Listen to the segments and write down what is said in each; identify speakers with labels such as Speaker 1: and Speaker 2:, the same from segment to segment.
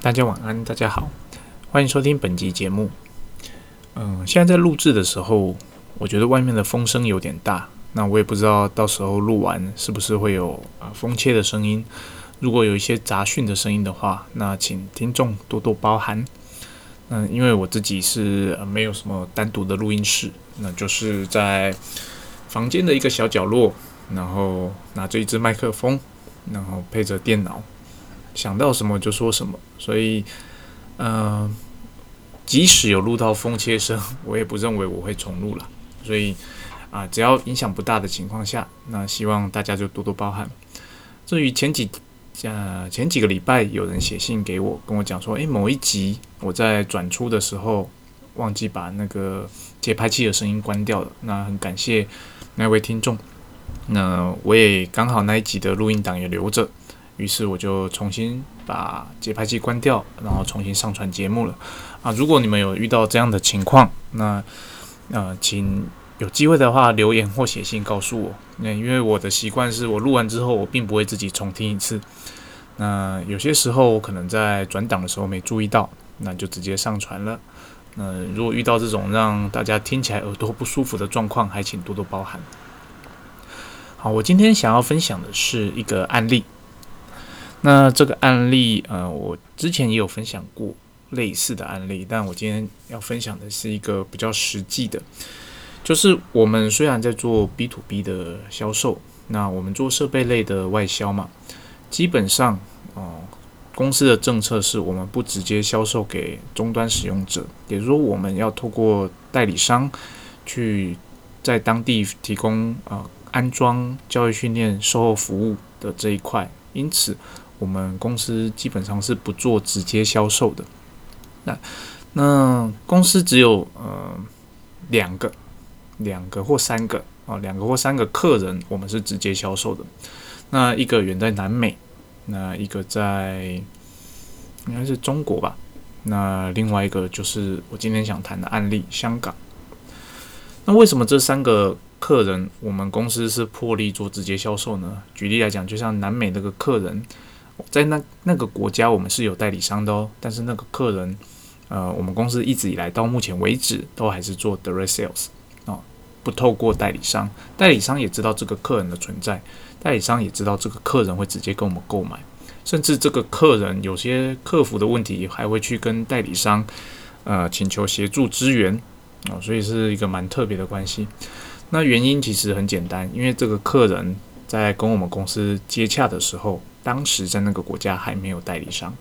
Speaker 1: 大家晚安，大家好，欢迎收听本集节目。嗯，现在在录制的时候，我觉得外面的风声有点大，那我也不知道到时候录完是不是会有啊风切的声音。如果有一些杂讯的声音的话，那请听众多多包涵。嗯，因为我自己是没有什么单独的录音室，那就是在房间的一个小角落，然后拿着一支麦克风，然后配着电脑。想到什么就说什么，所以，嗯，即使有录到风切声，我也不认为我会重录了。所以，啊，只要影响不大的情况下，那希望大家就多多包涵。至于前几，呃，前几个礼拜有人写信给我，跟我讲说，诶，某一集我在转出的时候忘记把那个节拍器的声音关掉了，那很感谢那位听众。那我也刚好那一集的录音档也留着。于是我就重新把节拍器关掉，然后重新上传节目了。啊，如果你们有遇到这样的情况，那呃，请有机会的话留言或写信告诉我。那因为我的习惯是我录完之后，我并不会自己重听一次。那有些时候我可能在转档的时候没注意到，那就直接上传了。那如果遇到这种让大家听起来耳朵不舒服的状况，还请多多包涵。好，我今天想要分享的是一个案例。那这个案例，呃，我之前也有分享过类似的案例，但我今天要分享的是一个比较实际的，就是我们虽然在做 B to B 的销售，那我们做设备类的外销嘛，基本上，哦，公司的政策是我们不直接销售给终端使用者，也就是说，我们要透过代理商去在当地提供啊安装、教育训练、售后服务的这一块，因此。我们公司基本上是不做直接销售的。那那公司只有呃两个、两个或三个啊，两个或三个客人，我们是直接销售的。那一个远在南美，那一个在应该是中国吧。那另外一个就是我今天想谈的案例，香港。那为什么这三个客人我们公司是破例做直接销售呢？举例来讲，就像南美那个客人。在那那个国家，我们是有代理商的哦。但是那个客人，呃，我们公司一直以来到目前为止都还是做 direct sales 啊，不透过代理商。代理商也知道这个客人的存在，代理商也知道这个客人会直接跟我们购买，甚至这个客人有些客服的问题，还会去跟代理商呃请求协助支援啊，所以是一个蛮特别的关系。那原因其实很简单，因为这个客人在跟我们公司接洽的时候。当时在那个国家还没有代理商，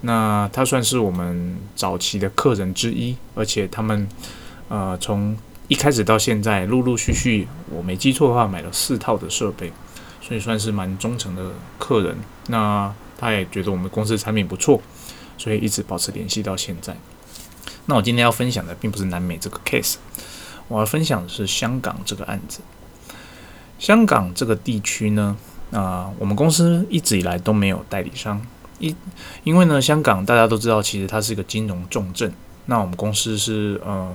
Speaker 1: 那他算是我们早期的客人之一，而且他们呃从一开始到现在，陆陆续续，我没记错的话，买了四套的设备，所以算是蛮忠诚的客人。那他也觉得我们公司产品不错，所以一直保持联系到现在。那我今天要分享的并不是南美这个 case，我要分享的是香港这个案子。香港这个地区呢？啊，我们公司一直以来都没有代理商，一因为呢，香港大家都知道，其实它是一个金融重镇。那我们公司是呃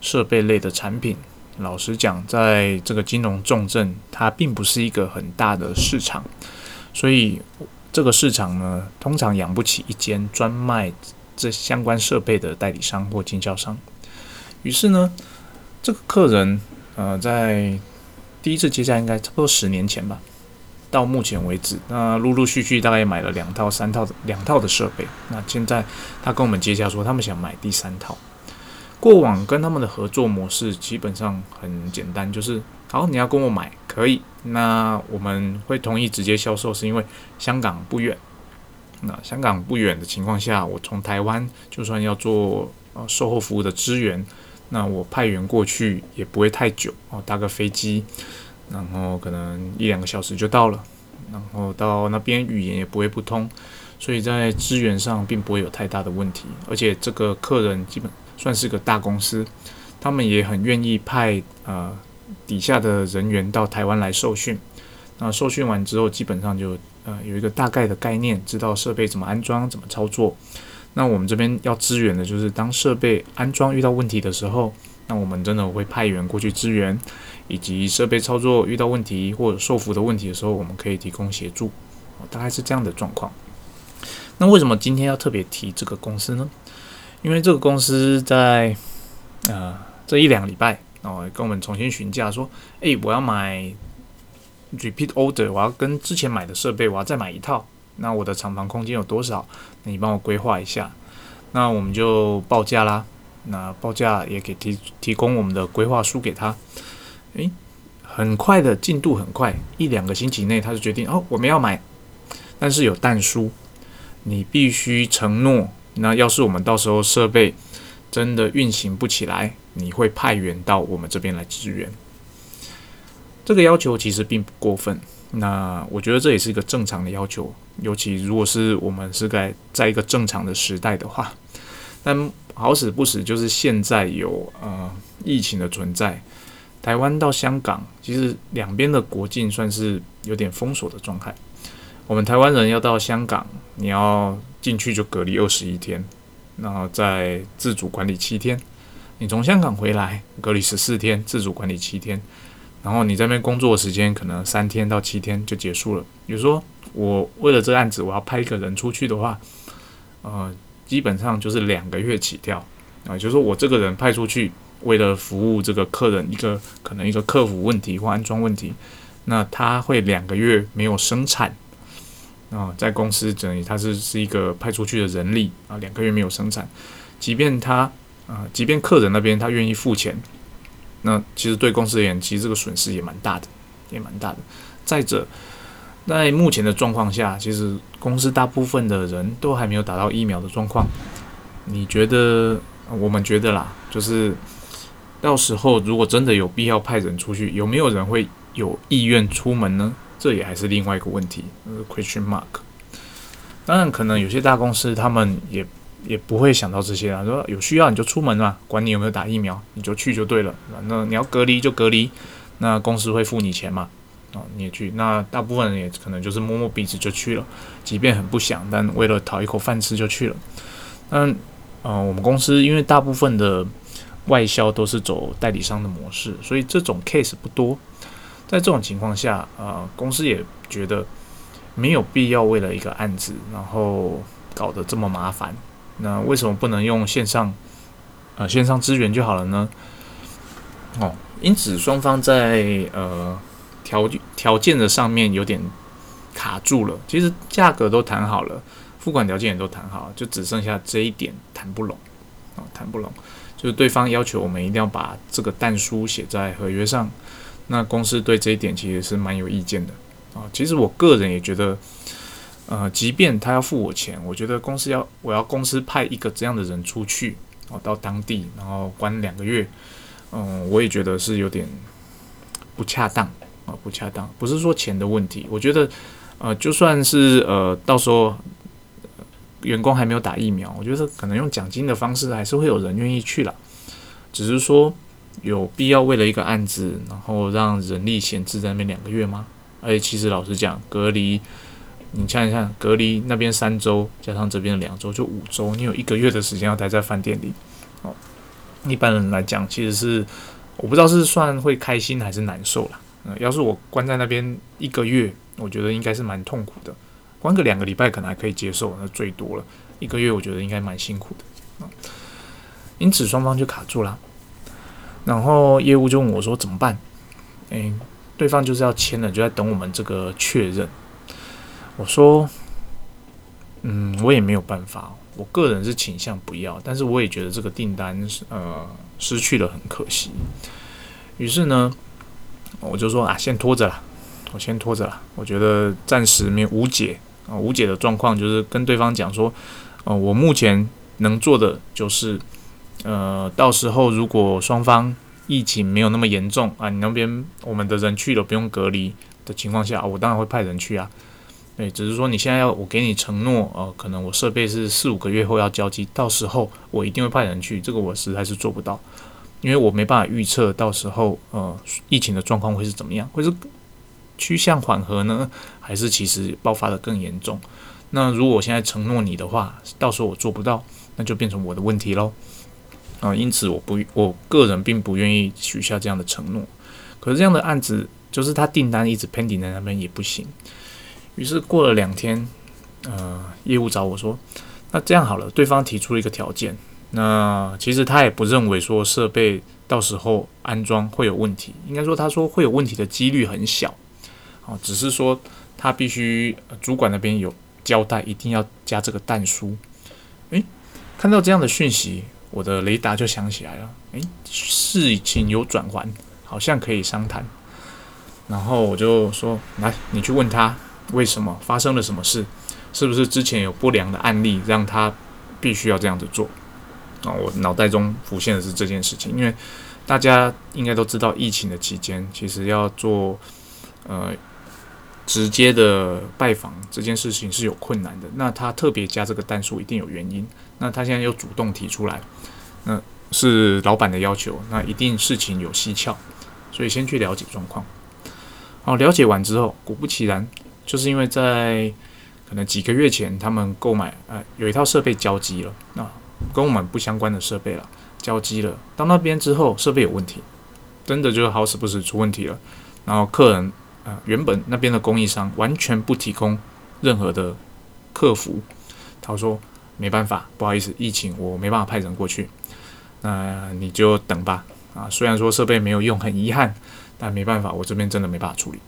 Speaker 1: 设备类的产品，老实讲，在这个金融重镇，它并不是一个很大的市场，所以这个市场呢，通常养不起一间专卖这相关设备的代理商或经销商。于是呢，这个客人呃，在第一次接洽应该差不多十年前吧。到目前为止，那陆陆续续大概买了两套、三套两套的设备。那现在他跟我们接洽说，他们想买第三套。过往跟他们的合作模式基本上很简单，就是好，你要跟我买可以，那我们会同意直接销售，是因为香港不远。那香港不远的情况下，我从台湾就算要做呃售后服务的支援，那我派员过去也不会太久哦，搭个飞机。然后可能一两个小时就到了，然后到那边语言也不会不通，所以在资源上并不会有太大的问题。而且这个客人基本算是个大公司，他们也很愿意派呃底下的人员到台湾来受训。那受训完之后，基本上就呃有一个大概的概念，知道设备怎么安装、怎么操作。那我们这边要支援的就是当设备安装遇到问题的时候。那我们真的会派员过去支援，以及设备操作遇到问题或者受服的问题的时候，我们可以提供协助，大概是这样的状况。那为什么今天要特别提这个公司呢？因为这个公司在呃这一两礼拜哦，跟我们重新询价说，诶，我要买 repeat order，我要跟之前买的设备，我要再买一套。那我的厂房空间有多少？你帮我规划一下。那我们就报价啦。那报价也给提提供我们的规划书给他。诶，很快的进度很快，一两个星期内他就决定哦，我们要买。但是有但书，你必须承诺。那要是我们到时候设备真的运行不起来，你会派员到我们这边来支援。这个要求其实并不过分。那我觉得这也是一个正常的要求，尤其如果是我们是在在一个正常的时代的话。但好死不死，就是现在有呃疫情的存在，台湾到香港其实两边的国境算是有点封锁的状态。我们台湾人要到香港，你要进去就隔离二十一天，然后再自主管理七天。你从香港回来隔离十四天，自主管理七天。然后你在那边工作的时间可能三天到七天就结束了。比如说，我为了这个案子，我要派一个人出去的话，呃，基本上就是两个月起跳啊。就是说我这个人派出去，为了服务这个客人一个可能一个客服问题或安装问题，那他会两个月没有生产啊，在公司等于他是是一个派出去的人力啊，两个月没有生产，即便他啊，即便客人那边他愿意付钱。那其实对公司而言，其实这个损失也蛮大的，也蛮大的。再者，在目前的状况下，其实公司大部分的人都还没有打到疫苗的状况。你觉得？我们觉得啦，就是到时候如果真的有必要派人出去，有没有人会有意愿出门呢？这也还是另外一个问题，question mark。当然，可能有些大公司他们也。也不会想到这些啊，说有需要你就出门嘛，管你有没有打疫苗，你就去就对了。那你要隔离就隔离，那公司会付你钱嘛，啊，你也去。那大部分人也可能就是摸摸鼻子就去了，即便很不想，但为了讨一口饭吃就去了。嗯，呃，我们公司因为大部分的外销都是走代理商的模式，所以这种 case 不多。在这种情况下，啊，公司也觉得没有必要为了一个案子，然后搞得这么麻烦。那为什么不能用线上，呃，线上资源就好了呢？哦，因此双方在呃条条件的上面有点卡住了。其实价格都谈好了，付款条件也都谈好，就只剩下这一点谈不拢啊，谈不拢。就是对方要求我们一定要把这个弹书写在合约上，那公司对这一点其实是蛮有意见的啊。其实我个人也觉得。呃，即便他要付我钱，我觉得公司要我要公司派一个这样的人出去哦，到当地然后关两个月，嗯，我也觉得是有点不恰当啊，不恰当。不是说钱的问题，我觉得呃，就算是呃，到时候员工还没有打疫苗，我觉得可能用奖金的方式还是会有人愿意去了。只是说有必要为了一个案子，然后让人力闲置在那边两个月吗？而且其实老实讲，隔离。你想一下，隔离那边三周，加上这边两周，就五周。你有一个月的时间要待在饭店里，哦，一般人来讲，其实是我不知道是算会开心还是难受了。嗯，要是我关在那边一个月，我觉得应该是蛮痛苦的。关个两个礼拜可能还可以接受，那最多了一个月，我觉得应该蛮辛苦的。因此双方就卡住了。然后业务就问我说怎么办？诶，对方就是要签了，就在等我们这个确认。我说，嗯，我也没有办法。我个人是倾向不要，但是我也觉得这个订单呃失去了很可惜。于是呢，我就说啊，先拖着了，我先拖着了。我觉得暂时没有无解啊，无解的状况就是跟对方讲说，呃，我目前能做的就是，呃，到时候如果双方疫情没有那么严重啊，你那边我们的人去了不用隔离的情况下，我当然会派人去啊。对，只是说你现在要我给你承诺，呃，可能我设备是四五个月后要交机，到时候我一定会派人去，这个我实在是做不到，因为我没办法预测到时候呃疫情的状况会是怎么样，会是趋向缓和呢，还是其实爆发的更严重？那如果我现在承诺你的话，到时候我做不到，那就变成我的问题喽。啊，因此我不，我个人并不愿意许下这样的承诺。可是这样的案子，就是他订单一直 pending 在那边也不行。于是过了两天，呃，业务找我说，那这样好了，对方提出了一个条件，那其实他也不认为说设备到时候安装会有问题，应该说他说会有问题的几率很小，哦，只是说他必须主管那边有交代，一定要加这个弹书。诶，看到这样的讯息，我的雷达就响起来了，诶，事情有转圜，好像可以商谈。然后我就说，来，你去问他为什么发生了什么事。是不是之前有不良的案例让他必须要这样子做啊？我脑袋中浮现的是这件事情，因为大家应该都知道，疫情的期间其实要做呃直接的拜访这件事情是有困难的。那他特别加这个单数一定有原因。那他现在又主动提出来，那是老板的要求，那一定事情有蹊跷，所以先去了解状况。好，了解完之后，果不其然，就是因为在可能几个月前，他们购买呃有一套设备交机了，那跟我们不相关的设备了，交机了。到那边之后，设备有问题，真的就是好死不死出问题了。然后客人啊，原本那边的供应商完全不提供任何的客服，他说没办法，不好意思，疫情我没办法派人过去，那你就等吧。啊，虽然说设备没有用，很遗憾，但没办法，我这边真的没办法处理。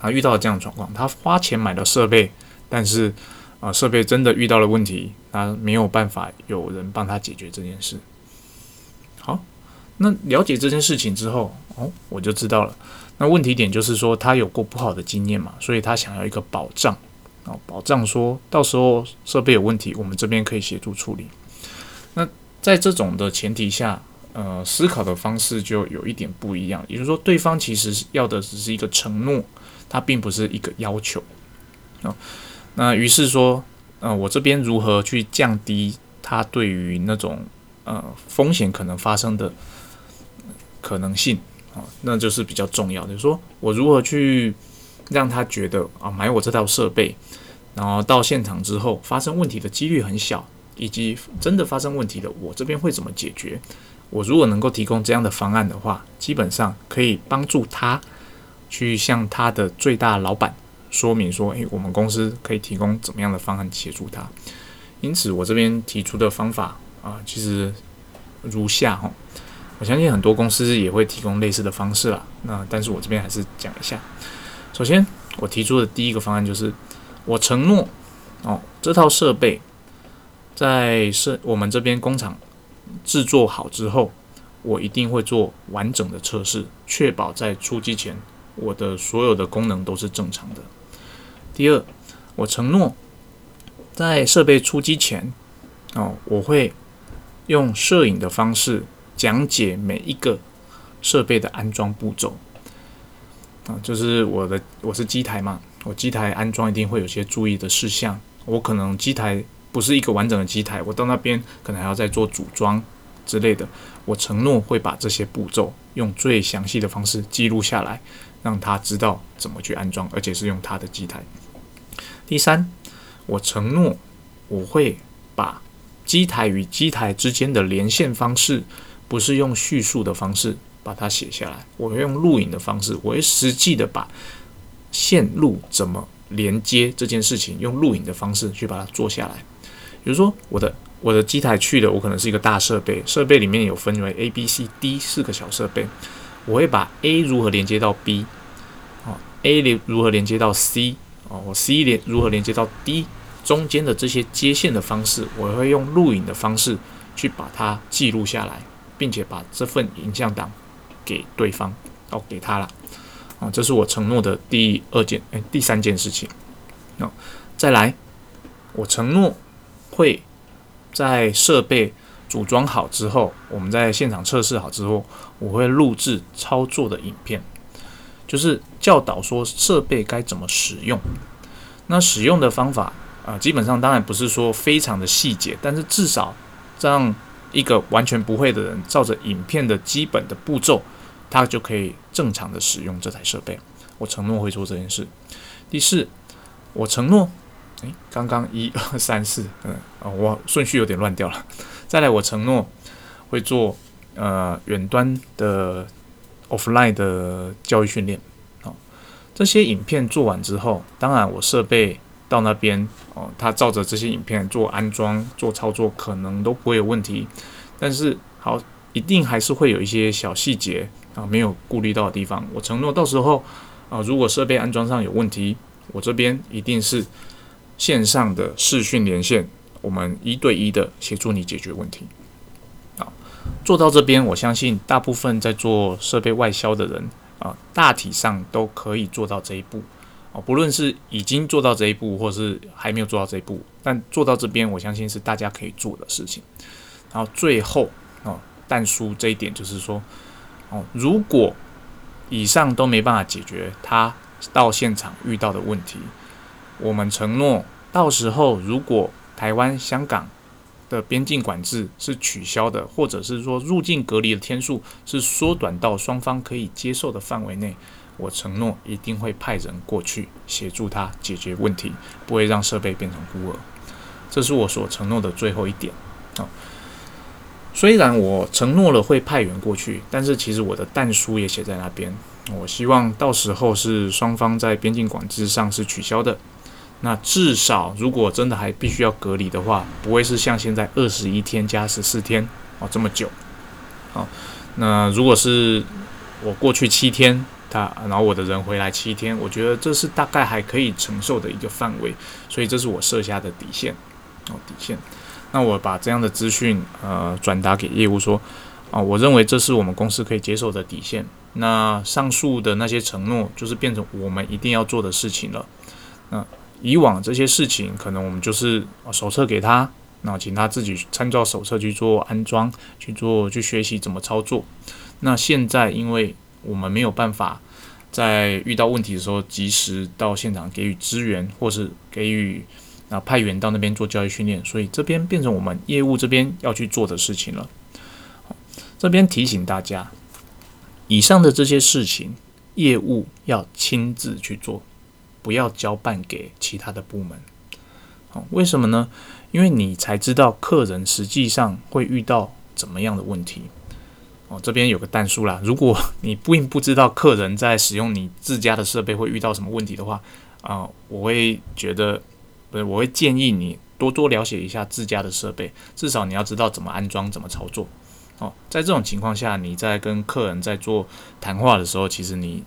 Speaker 1: 他遇到了这样的状况，他花钱买了设备，但是啊，设备真的遇到了问题，他没有办法有人帮他解决这件事。好，那了解这件事情之后，哦，我就知道了。那问题点就是说，他有过不好的经验嘛，所以他想要一个保障哦，保障说到时候设备有问题，我们这边可以协助处理。那在这种的前提下，呃，思考的方式就有一点不一样，也就是说，对方其实要的只是一个承诺。他并不是一个要求啊，那于是说，呃，我这边如何去降低它对于那种呃风险可能发生的可能性啊，那就是比较重要的。就是说我如何去让他觉得啊，买我这套设备，然后到现场之后发生问题的几率很小，以及真的发生问题的，我这边会怎么解决？我如果能够提供这样的方案的话，基本上可以帮助他。去向他的最大老板说明说，诶，我们公司可以提供怎么样的方案协助他。因此，我这边提出的方法啊，其实如下哈。我相信很多公司也会提供类似的方式啦。那但是我这边还是讲一下。首先，我提出的第一个方案就是，我承诺哦，这套设备在设我们这边工厂制作好之后，我一定会做完整的测试，确保在出机前。我的所有的功能都是正常的。第二，我承诺在设备出机前，哦，我会用摄影的方式讲解每一个设备的安装步骤。啊，就是我的我是机台嘛，我机台安装一定会有些注意的事项。我可能机台不是一个完整的机台，我到那边可能还要再做组装之类的。我承诺会把这些步骤用最详细的方式记录下来。让他知道怎么去安装，而且是用他的机台。第三，我承诺我会把机台与机台之间的连线方式，不是用叙述的方式把它写下来，我会用录影的方式，我会实际的把线路怎么连接这件事情，用录影的方式去把它做下来。比如说，我的我的机台去的，我可能是一个大设备，设备里面有分为 A、B、C、D 四个小设备。我会把 A 如何连接到 B，哦，A 连如何连接到 C，哦，我 C 连如何连接到 D，中间的这些接线的方式，我会用录影的方式去把它记录下来，并且把这份影像档给对方，哦，给他了，啊，这是我承诺的第二件，哎，第三件事情，哦，再来，我承诺会在设备。组装好之后，我们在现场测试好之后，我会录制操作的影片，就是教导说设备该怎么使用。那使用的方法啊，基本上当然不是说非常的细节，但是至少让一个完全不会的人照着影片的基本的步骤，他就可以正常的使用这台设备。我承诺会做这件事。第四，我承诺。诶，刚刚一二三四，嗯，啊，我顺序有点乱掉了。再来，我承诺会做呃远端的 offline 的教育训练。好，这些影片做完之后，当然我设备到那边哦，他照着这些影片做安装、做操作，可能都不会有问题。但是好，一定还是会有一些小细节啊，没有顾虑到的地方。我承诺到时候啊，如果设备安装上有问题，我这边一定是线上的视讯连线，我们一对一的协助你解决问题。做到这边，我相信大部分在做设备外销的人啊，大体上都可以做到这一步。哦，不论是已经做到这一步，或是还没有做到这一步，但做到这边，我相信是大家可以做的事情。然后最后哦，但书这一点就是说，哦，如果以上都没办法解决他到现场遇到的问题，我们承诺到时候如果台湾、香港的边境管制是取消的，或者是说入境隔离的天数是缩短到双方可以接受的范围内。我承诺一定会派人过去协助他解决问题，不会让设备变成孤儿。这是我所承诺的最后一点啊。虽然我承诺了会派员过去，但是其实我的弹书也写在那边。我希望到时候是双方在边境管制上是取消的。那至少如果真的还必须要隔离的话，不会是像现在二十一天加十四天哦这么久。好，那如果是我过去七天。他，然后我的人回来七天，我觉得这是大概还可以承受的一个范围，所以这是我设下的底线，哦，底线。那我把这样的资讯，呃，转达给业务说，啊，我认为这是我们公司可以接受的底线。那上述的那些承诺，就是变成我们一定要做的事情了。那以往这些事情，可能我们就是手册给他，那请他自己参照手册去做安装，去做去学习怎么操作。那现在因为我们没有办法在遇到问题的时候及时到现场给予支援，或是给予啊派员到那边做教育训练，所以这边变成我们业务这边要去做的事情了。这边提醒大家，以上的这些事情，业务要亲自去做，不要交办给其他的部门。好，为什么呢？因为你才知道客人实际上会遇到怎么样的问题。哦，这边有个弹数啦。如果你并不知道客人在使用你自家的设备会遇到什么问题的话，啊，我会觉得，不是，我会建议你多多了解一下自家的设备，至少你要知道怎么安装、怎么操作。哦，在这种情况下，你在跟客人在做谈话的时候，其实你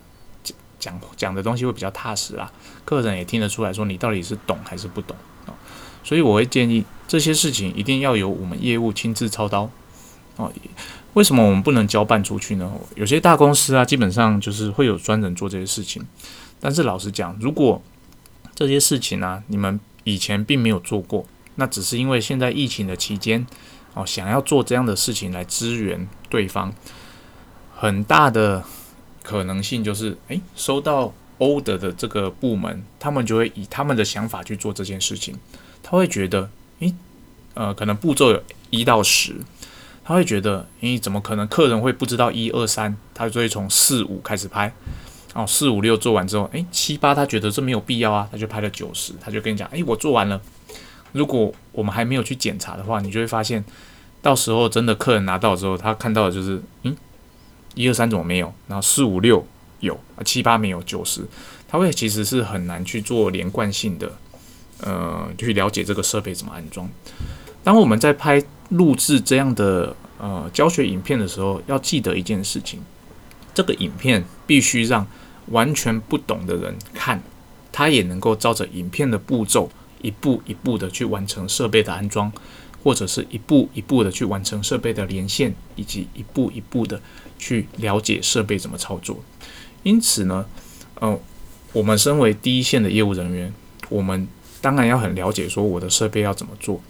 Speaker 1: 讲讲的东西会比较踏实啦，客人也听得出来说你到底是懂还是不懂。哦，所以我会建议这些事情一定要由我们业务亲自操刀。哦。为什么我们不能交办出去呢？有些大公司啊，基本上就是会有专人做这些事情。但是老实讲，如果这些事情呢，你们以前并没有做过，那只是因为现在疫情的期间，哦，想要做这样的事情来支援对方，很大的可能性就是，诶，收到 order 的这个部门，他们就会以他们的想法去做这件事情。他会觉得，诶，呃，可能步骤有一到十。他会觉得，诶，怎么可能？客人会不知道一二三，他就会从四五开始拍，哦，四五六做完之后，诶，七八他觉得这没有必要啊，他就拍了九十，他就跟你讲，诶，我做完了。如果我们还没有去检查的话，你就会发现，到时候真的客人拿到之后，他看到的就是，嗯，一二三怎么没有？然后四五六有，七八没有，九十，它会其实是很难去做连贯性的，呃，去了解这个设备怎么安装。当我们在拍。录制这样的呃教学影片的时候，要记得一件事情：这个影片必须让完全不懂的人看，他也能够照着影片的步骤，一步一步的去完成设备的安装，或者是一步一步的去完成设备的连线，以及一步一步的去了解设备怎么操作。因此呢，呃，我们身为第一线的业务人员，我们当然要很了解说我的设备要怎么做。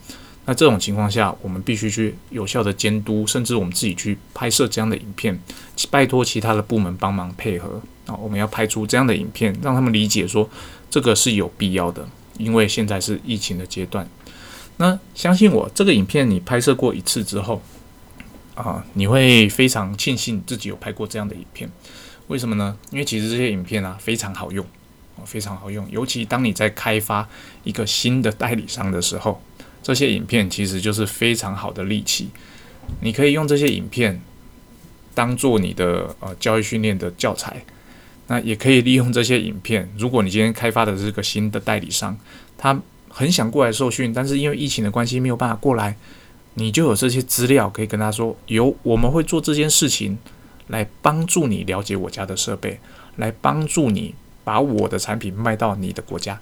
Speaker 1: 那这种情况下，我们必须去有效的监督，甚至我们自己去拍摄这样的影片，拜托其他的部门帮忙配合啊。我们要拍出这样的影片，让他们理解说这个是有必要的，因为现在是疫情的阶段。那相信我，这个影片你拍摄过一次之后啊，你会非常庆幸自己有拍过这样的影片。为什么呢？因为其实这些影片啊非常好用，非常好用，尤其当你在开发一个新的代理商的时候。这些影片其实就是非常好的利器，你可以用这些影片当做你的呃教育训练的教材，那也可以利用这些影片。如果你今天开发的是个新的代理商，他很想过来受训，但是因为疫情的关系没有办法过来，你就有这些资料可以跟他说：有我们会做这件事情，来帮助你了解我家的设备，来帮助你把我的产品卖到你的国家。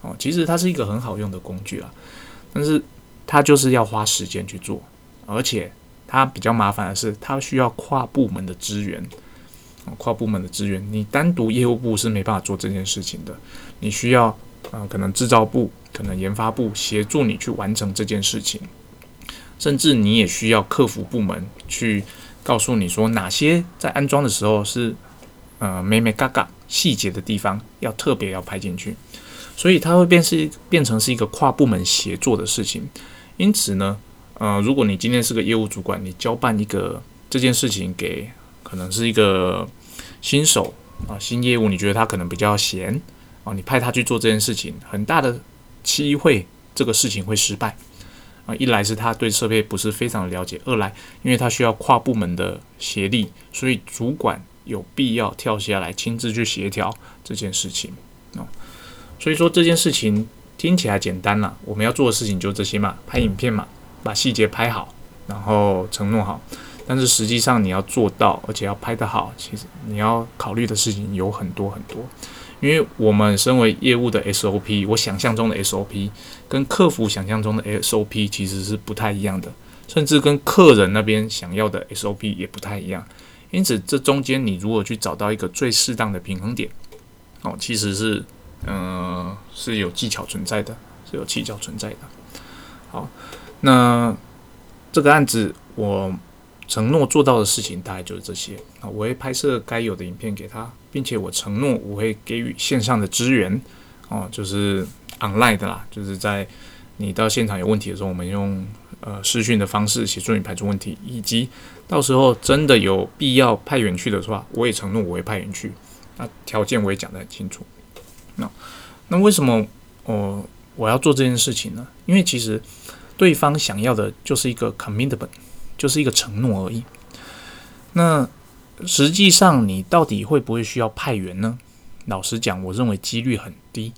Speaker 1: 哦，其实它是一个很好用的工具啊，但是它就是要花时间去做，而且它比较麻烦的是，它需要跨部门的资源。跨部门的资源，你单独业务部是没办法做这件事情的。你需要啊，可能制造部、可能研发部协助你去完成这件事情，甚至你也需要客服部门去告诉你说哪些在安装的时候是呃美美嘎嘎细节的地方要特别要拍进去。所以它会变是变成是一个跨部门协作的事情。因此呢，呃，如果你今天是个业务主管，你交办一个这件事情给。可能是一个新手啊，新业务，你觉得他可能比较闲啊？你派他去做这件事情，很大的机会这个事情会失败一来是他对设备不是非常了解，二来因为他需要跨部门的协力，所以主管有必要跳下来亲自去协调这件事情啊。所以说这件事情听起来简单了，我们要做的事情就这些嘛，拍影片嘛，把细节拍好，然后承诺好。但是实际上你要做到，而且要拍得好，其实你要考虑的事情有很多很多。因为我们身为业务的 SOP，我想象中的 SOP 跟客服想象中的 SOP 其实是不太一样的，甚至跟客人那边想要的 SOP 也不太一样。因此，这中间你如果去找到一个最适当的平衡点，哦，其实是，嗯，是有技巧存在的，是有技巧存在的。好，那这个案子我。承诺做到的事情大概就是这些啊，我会拍摄该有的影片给他，并且我承诺我会给予线上的支援哦，就是 online 的啦，就是在你到现场有问题的时候，我们用呃视讯的方式协助你排除问题，以及到时候真的有必要派员去的话，我也承诺我会派员去，那条件我也讲得很清楚。那那为什么我我要做这件事情呢？因为其实对方想要的就是一个 commitment。就是一个承诺而已。那实际上，你到底会不会需要派员呢？老实讲，我认为几率很低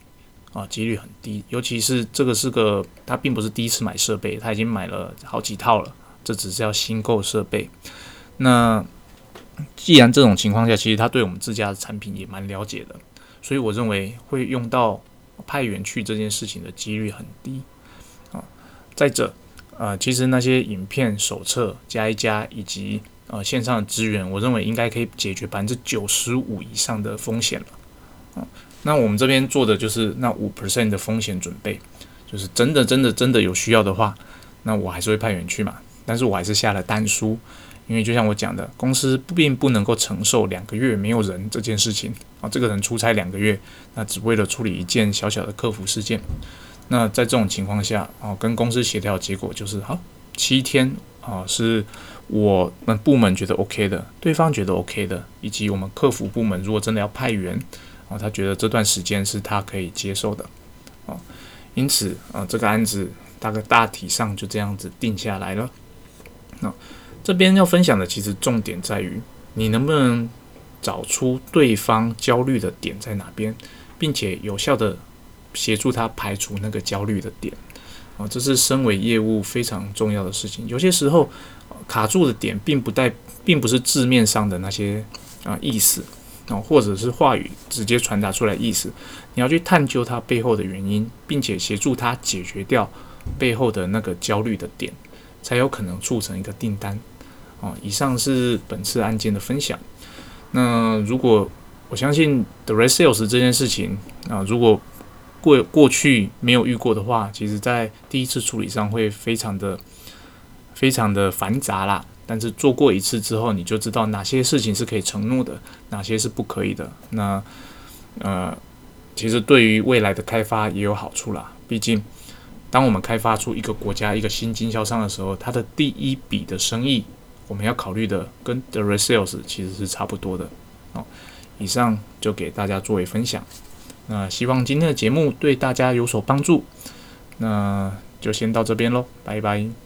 Speaker 1: 啊，几率很低。尤其是这个是个，他并不是第一次买设备，他已经买了好几套了，这只是要新购设备。那既然这种情况下，其实他对我们自家的产品也蛮了解的，所以我认为会用到派员去这件事情的几率很低啊。再者，呃，其实那些影片手册加一加，以及呃线上的资源，我认为应该可以解决百分之九十五以上的风险了。啊，那我们这边做的就是那五 percent 的风险准备，就是真的真的真的有需要的话，那我还是会派员去嘛。但是我还是下了单书，因为就像我讲的，公司并不能够承受两个月没有人这件事情啊。这个人出差两个月，那只为了处理一件小小的客服事件。那在这种情况下，哦，跟公司协调结果就是好七天啊，是我们部门觉得 OK 的，对方觉得 OK 的，以及我们客服部门如果真的要派员，啊，他觉得这段时间是他可以接受的，啊，因此啊，这个案子大概大体上就这样子定下来了。那这边要分享的其实重点在于，你能不能找出对方焦虑的点在哪边，并且有效的。协助他排除那个焦虑的点啊，这是身为业务非常重要的事情。有些时候卡住的点，并不带，并不是字面上的那些啊意思啊，或者是话语直接传达出来意思。你要去探究它背后的原因，并且协助他解决掉背后的那个焦虑的点，才有可能促成一个订单啊。以上是本次案件的分享。那如果我相信 the r e sales 这件事情啊，如果过过去没有遇过的话，其实在第一次处理上会非常的非常的繁杂啦。但是做过一次之后，你就知道哪些事情是可以承诺的，哪些是不可以的。那呃，其实对于未来的开发也有好处啦。毕竟，当我们开发出一个国家一个新经销商的时候，它的第一笔的生意，我们要考虑的跟 the resales 其实是差不多的。好，以上就给大家作为分享。那希望今天的节目对大家有所帮助，那就先到这边喽，拜拜。